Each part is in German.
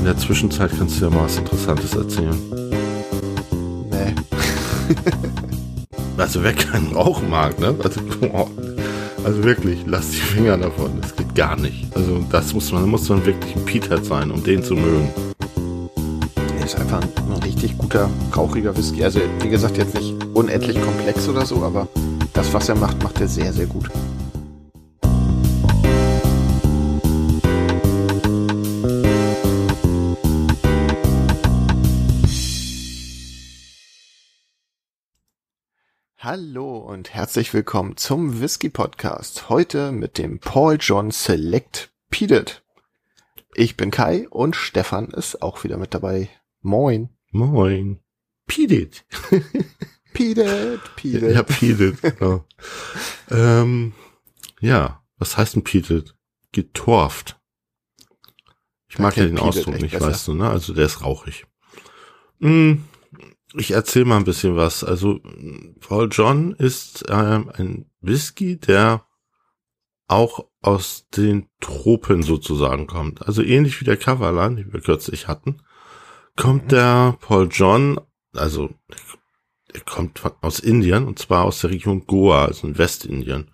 In der Zwischenzeit kannst du ja mal was Interessantes erzählen. Nee. Also wer keinen Rauch mag, ne? Also, boah. also wirklich, lass die Finger davon. Das geht gar nicht. Also das muss man, muss man wirklich ein Peter sein, um den zu mögen. Er ist einfach ein, ein richtig guter, rauchiger Whisky. Also wie gesagt, jetzt nicht unendlich komplex oder so, aber das, was er macht, macht er sehr, sehr gut. Hallo und herzlich willkommen zum Whisky Podcast. Heute mit dem Paul John Select Peated. Ich bin Kai und Stefan ist auch wieder mit dabei. Moin. Moin. Peedit. Peated, Peated. Ja, Peedit, genau. ähm, ja, was heißt ein Peedit? Getorft. Ich mag ja den Peated Ausdruck nicht, besser. weißt du, ne? Also der ist rauchig. Hm, Ich erzähle mal ein bisschen was. Also Paul John ist ähm, ein Whisky, der auch aus den Tropen sozusagen kommt. Also ähnlich wie der Kavalan, den wir kürzlich hatten, kommt Mhm. der Paul John, also er kommt von, aus Indien und zwar aus der Region Goa, also in Westindien.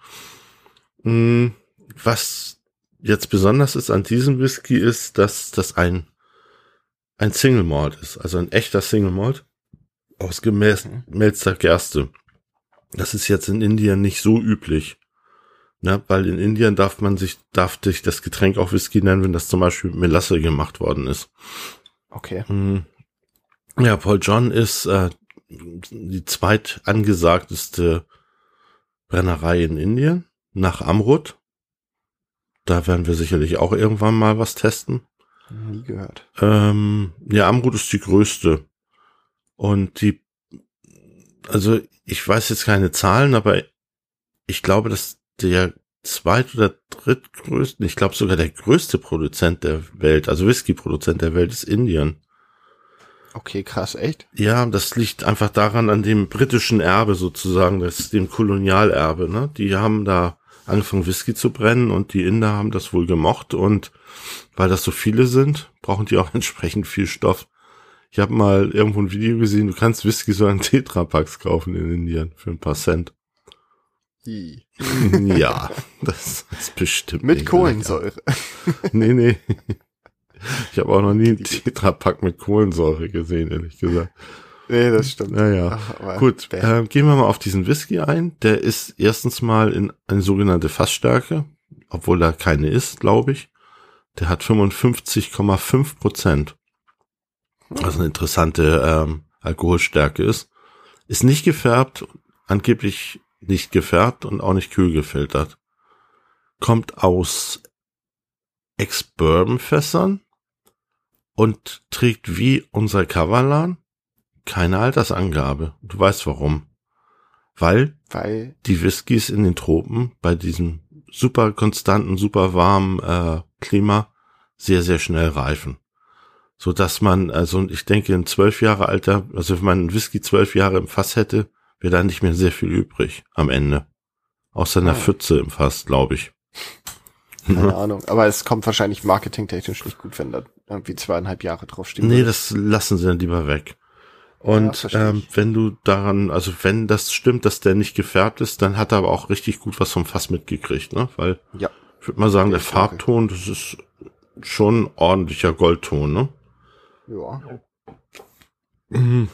Mm, Was jetzt besonders ist an diesem Whisky ist, dass das ein ein Single Malt ist, also ein echter Single Malt aus gemälzter Gerste. Das ist jetzt in Indien nicht so üblich. Ne, weil in Indien darf man sich, darf sich das Getränk auch Whisky nennen, wenn das zum Beispiel mit Melasse gemacht worden ist. Okay. Hm. Ja, Paul John ist äh, die zweit angesagteste Brennerei in Indien nach Amrut. Da werden wir sicherlich auch irgendwann mal was testen. Nie gehört. Ähm, ja, Amrut ist die größte. Und die, also ich weiß jetzt keine Zahlen, aber ich glaube, dass der zweit- oder drittgrößte, ich glaube sogar der größte Produzent der Welt, also Whisky-Produzent der Welt ist Indien. Okay, krass, echt? Ja, das liegt einfach daran, an dem britischen Erbe sozusagen, das dem Kolonialerbe, ne? Die haben da angefangen Whisky zu brennen und die Inder haben das wohl gemocht und weil das so viele sind, brauchen die auch entsprechend viel Stoff. Ich habe mal irgendwo ein Video gesehen, du kannst Whisky so in Tetrapacks kaufen in Indien für ein paar Cent. Ja, das ist bestimmt Mit Kohlensäure. lecker. Nee, nee. Ich habe auch noch nie einen Tetrapack mit Kohlensäure gesehen, ehrlich gesagt. Nee, das stimmt. Naja. Ach, Gut, äh, gehen wir mal auf diesen Whisky ein. Der ist erstens mal in eine sogenannte Fassstärke, obwohl da keine ist, glaube ich. Der hat 55,5 Prozent. Was eine interessante ähm, Alkoholstärke ist. Ist nicht gefärbt, angeblich nicht gefärbt und auch nicht kühl gefiltert. Kommt aus Ex-Bourbon-Fässern und trägt wie unser Kavalan keine Altersangabe. Du weißt warum. Weil Weil, die Whiskys in den Tropen bei diesem super konstanten, super warmen äh, Klima sehr, sehr schnell reifen. So dass man, also ich denke, in zwölf Jahre Alter, also wenn man einen Whisky zwölf Jahre im Fass hätte, wäre da nicht mehr sehr viel übrig am Ende. Außer einer Ah. Pfütze im Fass, glaube ich. keine Ahnung. Aber es kommt wahrscheinlich marketingtechnisch nicht gut, wenn da irgendwie zweieinhalb Jahre draufstehen. Nee, das lassen sie dann lieber weg. Ja, Und verstehe ähm, wenn du daran, also wenn das stimmt, dass der nicht gefärbt ist, dann hat er aber auch richtig gut was vom Fass mitgekriegt, ne? Weil Ja. ich würde mal sagen, der. Farbton, das ist schon ein ordentlicher Goldton, ne? Ja. Mhm.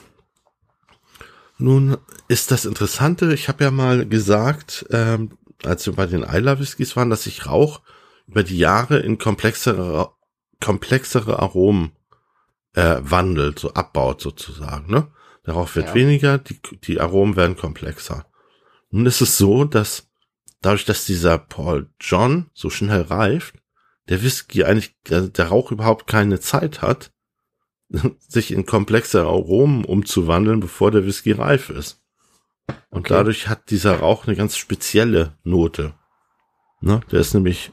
Nun ist das Interessante, ich habe ja mal gesagt, ähm, als wir bei den Isla Whiskys waren, dass sich Rauch über die Jahre in komplexere, komplexere Aromen äh, wandelt, so abbaut sozusagen. Ne? Der Rauch wird Ja. weniger, die, die Aromen werden komplexer. Nun ist es so, dass dadurch, dass dieser Paul John so schnell reift, der Whisky eigentlich, der, der Rauch überhaupt keine Zeit hat, sich in komplexe Aromen umzuwandeln, bevor der Whisky reif ist. Und Okay. dadurch hat dieser Rauch eine ganz spezielle Note. Ne? Der ist nämlich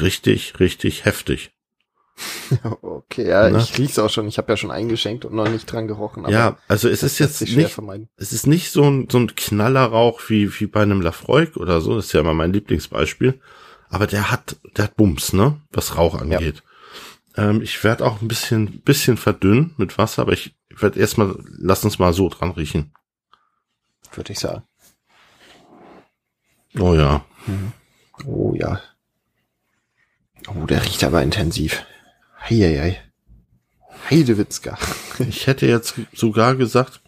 richtig, richtig heftig. Okay, ja, Ne? ich riech's auch schon. Ich habe ja schon eingeschenkt und noch nicht dran gerochen. Aber ja, also es ist jetzt nicht, es ist nicht so ein, so ein Knallerrauch wie, wie bei einem Lafroig oder so. Das ist ja immer mein Lieblingsbeispiel. Aber der hat, der hat Bums, ne? Was Rauch angeht. Ähm, ich werde auch ein bisschen, bisschen verdünnen mit Wasser, aber ich werde erstmal, lass uns mal so dran riechen. Würde ich sagen. Oh ja. Mhm. Oh ja. Oh, der riecht aber intensiv. Heieiei. Heidewitzka. Ich hätte jetzt sogar gesagt,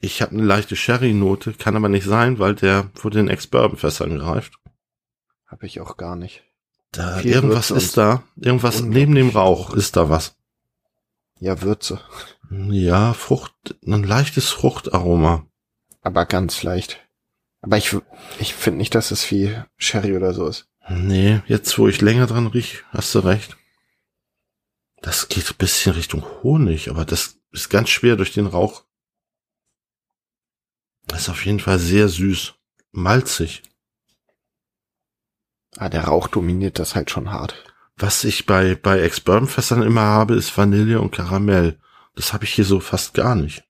ich habe eine leichte Sherry-Note, kann aber nicht sein, weil der vor den Ex-Bourbon-Fässern greift. Habe ich auch gar nicht. Da, irgendwas ist da. Irgendwas neben dem Rauch ist da was. Ja, Würze. Ja, Frucht, ein leichtes Fruchtaroma. Aber ganz leicht. Aber ich, ich finde nicht, dass es wie Sherry oder so ist. Nee, jetzt wo ich länger dran riech, hast du recht. Das geht ein bisschen Richtung Honig, aber das ist ganz schwer durch den Rauch. Das ist auf jeden Fall sehr süß. Malzig. Ah, der Rauch dominiert das halt schon hart. Was ich bei, bei Ex-Bourbon-Fässern immer habe, ist Vanille und Karamell. Das habe ich hier so fast gar nicht.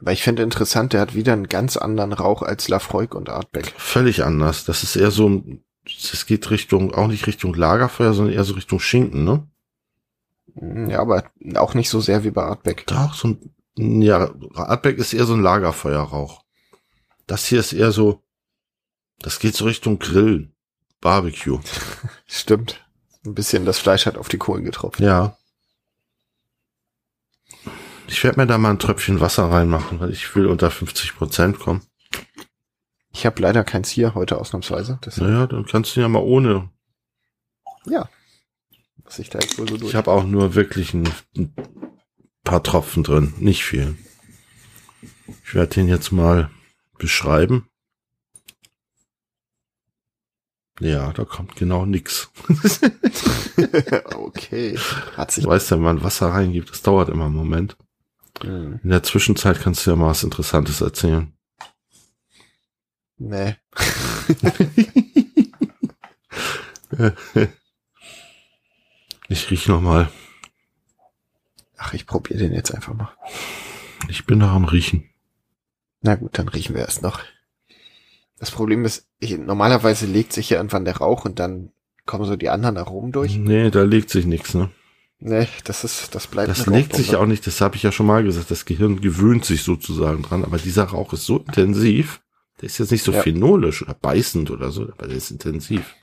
Aber ich finde interessant, der hat wieder einen ganz anderen Rauch als Lafroig und Artbeck. Völlig anders. Das ist eher so, es geht Richtung, auch nicht Richtung Lagerfeuer, sondern eher so Richtung Schinken, ne? Mm, ja, aber auch nicht so sehr wie bei Artbeck. Doch, so ein, ja, Artbeck ist eher so ein Lagerfeuerrauch. Das hier ist eher so, das geht so Richtung Grill, Barbecue. Stimmt. Ein bisschen das Fleisch hat auf die Kohlen getroffen. Ja. Ich werde mir da mal ein Tröpfchen Wasser reinmachen, weil ich will unter 50 Prozent kommen. Ich habe leider keins hier heute ausnahmsweise. Deshalb. Naja, dann kannst du ja mal ohne. Ja. Was ich da jetzt wohl so durch. Ich habe auch nur wirklich ein, ein, paar Tropfen drin, nicht viel. Ich werde den jetzt mal beschreiben. Ja, da kommt genau nix. okay. Hat sich du weißt ja, wenn man Wasser reingibt, das dauert immer einen Moment. Mhm. In der Zwischenzeit kannst du ja mal was Interessantes erzählen. Nee. ich riech noch mal. Ach, ich probiere den jetzt einfach mal. Ich bin noch am Riechen. Na gut, dann riechen wir erst noch. Das Problem ist, ich, normalerweise legt sich ja irgendwann der Rauch und dann kommen so die anderen Aromen durch. Nee, da legt sich nichts, ne? Nee, das ist, das bleibt. Das legt sich auch nicht, das habe ich ja schon mal gesagt, das Gehirn gewöhnt sich sozusagen dran, aber dieser Rauch ist so intensiv, der ist jetzt nicht so ja. phenolisch oder beißend oder so, aber der ist intensiv.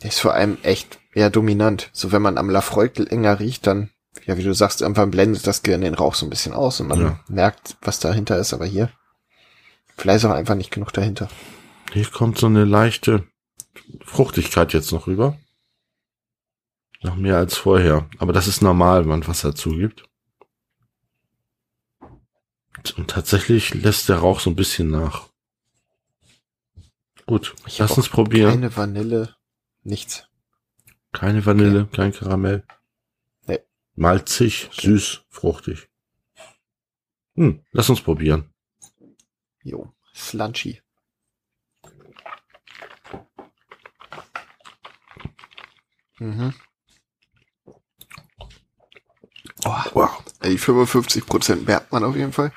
Der ist vor allem echt eher dominant. So wenn man am Lafroig länger riecht, dann, ja, wie du sagst, irgendwann blendet das Gehirn den Rauch so ein bisschen aus und man ja. merkt, was dahinter ist, aber hier, vielleicht ist auch einfach nicht genug dahinter. Hier kommt so eine leichte Fruchtigkeit jetzt noch rüber. Noch mehr als vorher. Aber das ist normal, wenn man Wasser zugibt. Und tatsächlich lässt der Rauch so ein bisschen nach. Gut, ich lass uns probieren. Keine Vanille, nichts. Keine Vanille, okay. kein Karamell. Nee. Malzig, okay. süß, fruchtig. Hm, lass uns probieren. Jo, slunchy. Mhm. Oh, wow. Die 55 Prozent merkt man auf jeden Fall.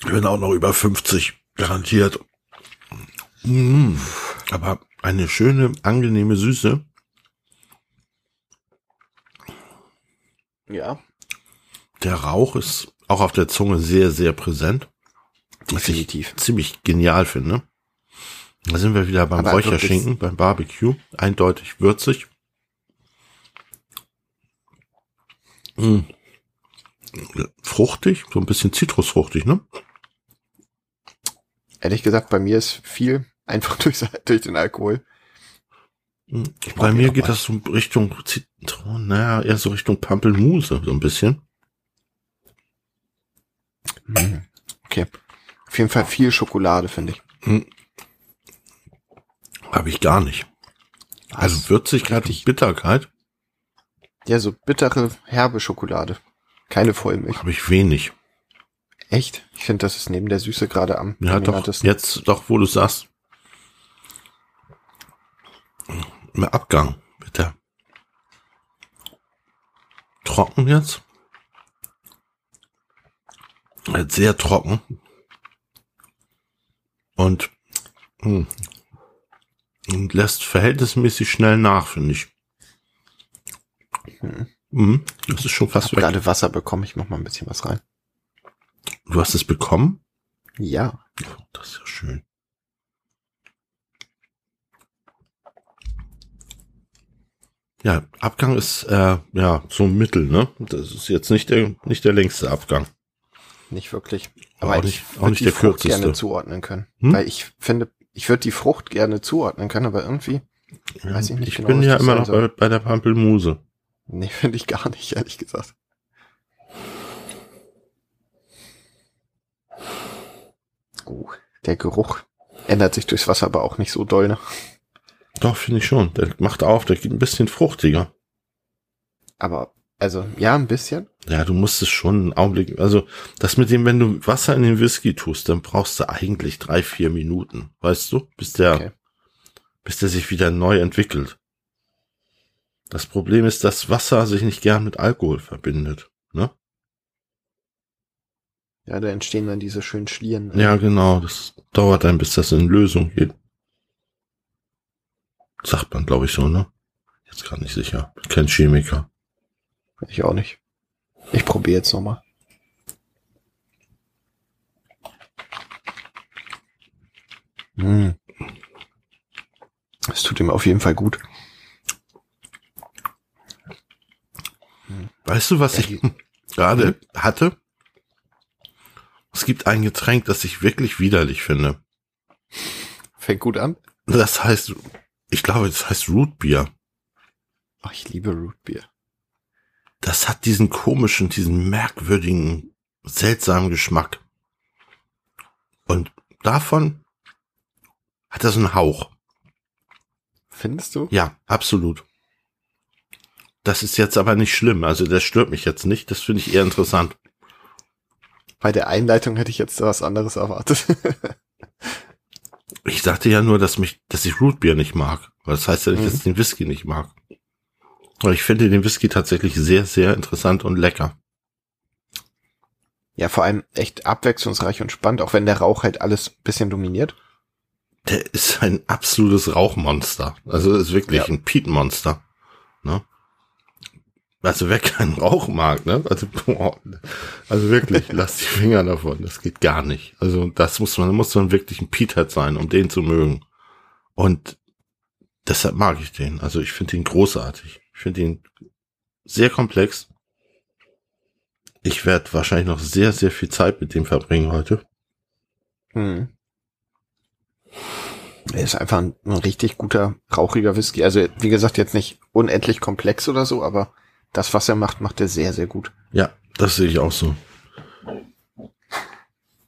Ich bin auch noch über 50 garantiert. Mmh, aber eine schöne, angenehme Süße. Ja. Der Rauch ist auch auf der Zunge sehr, sehr präsent. Definitiv. ziemlich genial finde. Da sind wir wieder beim Aber Räucherschinken, beim Barbecue. Eindeutig würzig. Mm. Fruchtig, so ein bisschen zitrusfruchtig, ne? Ehrlich gesagt, bei mir ist viel einfach durch, durch den Alkohol. Mm. Bei mir geht das so Richtung Zitronen, naja, eher so Richtung Pampelmuse, so ein bisschen. Mm. Okay. Auf jeden Fall viel Schokolade, finde ich. Habe ich gar nicht. Also Würzigkeit und Bitterkeit. Ja, so bittere, herbe Schokolade. Keine Vollmilch. Habe ich wenig. Echt? Ich finde, das ist neben der Süße gerade am Ja, doch, jetzt doch, wo du sagst. Im Abgang, bitte. Trocken jetzt. Jetzt sehr trocken. Und, hm, und lässt verhältnismäßig schnell nach, finde ich. Hm. Mhm, das ist schon Ich fast habe weg. gerade Wasser bekommen, ich mach mal ein bisschen was rein. Du hast es bekommen? Ja. Das ist ja schön. Ja, Abgang ist äh, ja so ein Mittel, ne? Das ist jetzt nicht der nicht der längste Abgang. Nicht wirklich. Aber auch ich nicht- auch würd nicht die Frucht kürzeste. gerne zuordnen können. Hm? Weil ich finde, ich würde die Frucht gerne zuordnen können, aber irgendwie, Weiß ich nicht ich genau, bin was ja immer noch bei, bei der Pampelmuse. nee, finde ich gar nicht, ehrlich gesagt. Oh, der Geruch ändert sich durchs Wasser aber auch nicht so doll, ne? Doch, finde ich schon. Der macht auf, der geht ein bisschen fruchtiger. Aber, also, ja, ein bisschen. Ja, du musst es schon einen Augenblick, also das mit dem, wenn du Wasser in den Whisky tust, dann brauchst du eigentlich drei, vier Minuten, weißt du, bis der, Okay. bis der sich wieder neu entwickelt. Das Problem ist, dass Wasser sich nicht gern mit Alkohol verbindet. Ne? Ja, da entstehen dann diese schönen Schlieren. ne? Ja, genau. Das dauert dann, bis das in Lösung geht. Sagt man, glaube ich, so, ne? Jetzt gar nicht sicher. Kein Chemiker. Ich auch nicht. Ich probiere jetzt nochmal. Hm. Es tut ihm auf jeden Fall gut. Weißt du, was Ja, ich gerade hatte? Es gibt ein Getränk, das ich wirklich widerlich finde. Fängt gut an. Das heißt, ich glaube, das heißt Root Beer. Ach, ich liebe Rootbeer. Das hat diesen komischen, diesen merkwürdigen, seltsamen Geschmack. Und davon hat das einen Hauch. Findest du? Ja, absolut. Das ist jetzt aber nicht schlimm. Also das stört mich jetzt nicht. Das finde ich eher interessant. Bei der Einleitung hätte ich jetzt was anderes erwartet. Ich sagte ja nur, dass mich, dass ich Rootbeer nicht mag. Das heißt ja nicht, Mhm. dass ich den Whisky nicht mag. Ich finde den Whisky tatsächlich sehr, sehr interessant und lecker. ja, vor allem echt abwechslungsreich und spannend, auch wenn der Rauch halt alles ein bisschen dominiert. Der ist ein absolutes Rauchmonster. Also ist wirklich Ja. ein Peat-Monster. Ne? Also wer keinen Rauch mag, ne? Also, boah, also wirklich, lass die Finger davon. Das geht gar nicht. Also das muss man, muss man wirklich ein Peathead sein, um den zu mögen. Und deshalb mag ich den. Also ich finde ihn großartig. Ich finde ihn sehr komplex. Ich werde wahrscheinlich noch sehr, sehr viel Zeit mit dem verbringen heute. Hm. Er ist einfach ein, ein richtig guter, rauchiger Whisky. Also, wie gesagt, jetzt nicht unendlich komplex oder so, aber das, was er macht, macht er sehr, sehr gut. Ja, das sehe ich auch so.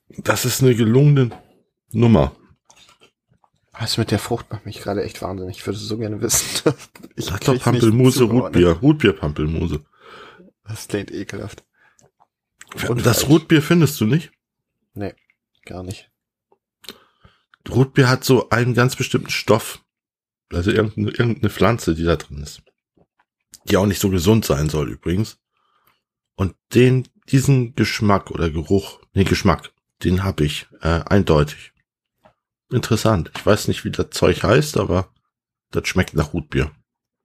Das ist eine gelungene Nummer. Was mit der Frucht macht mich gerade echt wahnsinnig. Ich würde so gerne wissen. ich Sag doch Pampelmuse. Rotbier. Rotbier-Pampelmuse. Das klingt ekelhaft. Und Das. Rotbier findest du nicht? Nee, gar nicht. Rotbier hat so einen ganz bestimmten Stoff. Also irgendeine, irgendeine Pflanze, die da drin ist. Die auch nicht so gesund sein soll übrigens. Und den, diesen Geschmack oder Geruch, nee, Geschmack, den habe ich äh, eindeutig. Interessant. Ich weiß nicht, wie das Zeug heißt, aber das schmeckt nach Rotbier.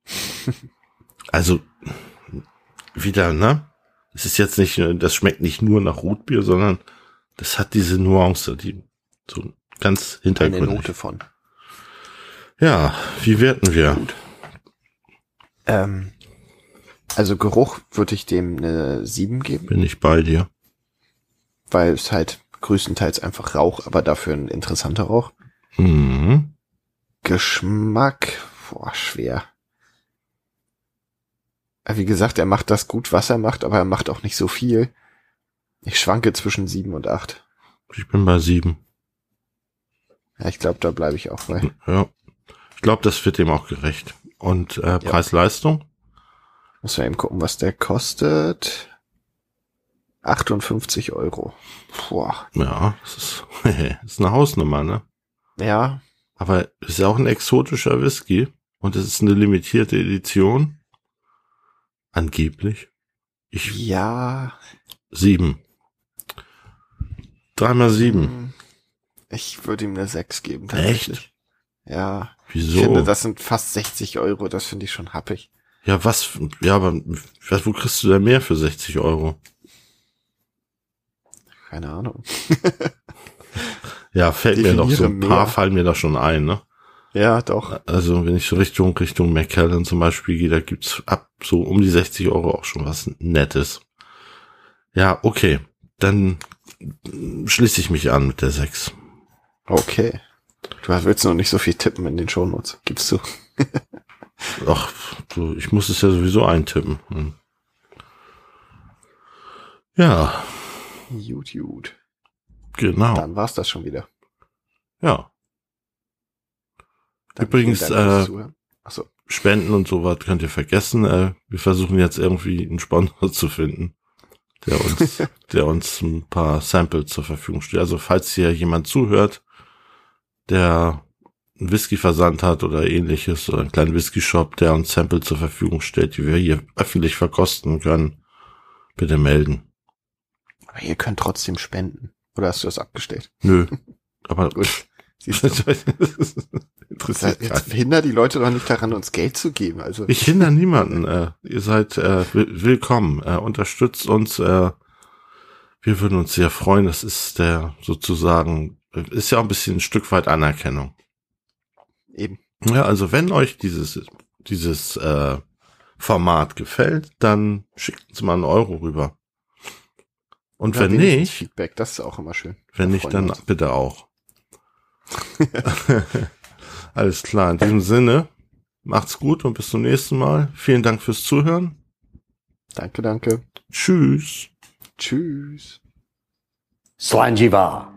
also, wieder, ne? Es ist jetzt nicht, das schmeckt nicht nur nach Rotbier, sondern das hat diese Nuance, die so ganz Eine hintergründig. Note von. Ja, wie werten wir? Ähm, also Geruch würde ich dem eine 7 geben, Bin ich bei dir. weil es halt größtenteils einfach Rauch, aber dafür ein interessanter Rauch. Mhm. Geschmack, boah, schwer. Wie gesagt, er macht das gut, was er macht, aber er macht auch nicht so viel. Ich schwanke zwischen 7 und 8. Ich bin bei sieben. Ja, ich glaube, da bleibe ich auch bei. Ja. Ich glaube, das wird dem auch gerecht. Und äh, Preis-Leistung? Muss man eben gucken, was der kostet. 58 Euro. Boah. Ja, das ist, das ist eine Hausnummer, ne? Ja, Aber es ist ja auch ein exotischer Whisky. Und es ist eine limitierte Edition. Angeblich. Ich, ja. sieben. Dreimal sieben. hm, Ich würde ihm eine 6 geben. Echt? Ja. Wieso? Ich finde, das sind fast 60 Euro. Das finde ich schon happig. Ja, was? Ja, aber was, wo kriegst du denn mehr für 60 Euro? Keine Ahnung. ja, fällt mir doch so ein Definiere paar mehr. fallen mir da schon ein, ne? Ja, doch. Also wenn ich so Richtung Richtung McKellen zum Beispiel gehe, da gibt's ab so um die 60 Euro auch schon was Nettes. Ja, okay. Dann schließe ich mich an mit der 6. Okay. Du willst noch nicht so viel tippen in den Shownotes. Gibst du? Ach, du, ich muss es ja sowieso eintippen. Hm. Ja, Gut, gut. Genau. Dann war's das schon wieder. Ja, Dann Übrigens, äh. Achso. Spenden und sowas könnt ihr vergessen. Äh, wir versuchen jetzt irgendwie einen Sponsor zu finden, der uns, der uns ein paar Samples zur Verfügung stellt. Also falls hier jemand zuhört, der einen Whisky-Versand hat oder ähnliches oder einen kleinen Whisky-Shop, der uns Samples zur Verfügung stellt, die wir hier öffentlich verkosten können, bitte melden. Aber ihr könnt trotzdem spenden. Oder hast du das abgestellt? Nö, aber Gut. Siehst du, interessiert jetzt hindert die Leute doch nicht daran, uns Geld zu geben. Also Ich hindere niemanden. Äh, ihr seid äh, will- willkommen. Äh, unterstützt uns. Äh, wir würden uns sehr freuen. Das ist der sozusagen, ist ja auch ein bisschen ein Stück weit Anerkennung. eben. Ja, also wenn euch dieses, dieses äh, Format gefällt, dann schickt uns mal einen Euro rüber. Und Oder wenn nicht, Feedback, das ist auch immer schön. wenn nicht, dann uns. bitte auch. Alles klar. In diesem Sinne, macht's gut und bis zum nächsten Mal. Vielen Dank fürs Zuhören. Danke, danke. Tschüss. Tschüss. Slanjiva.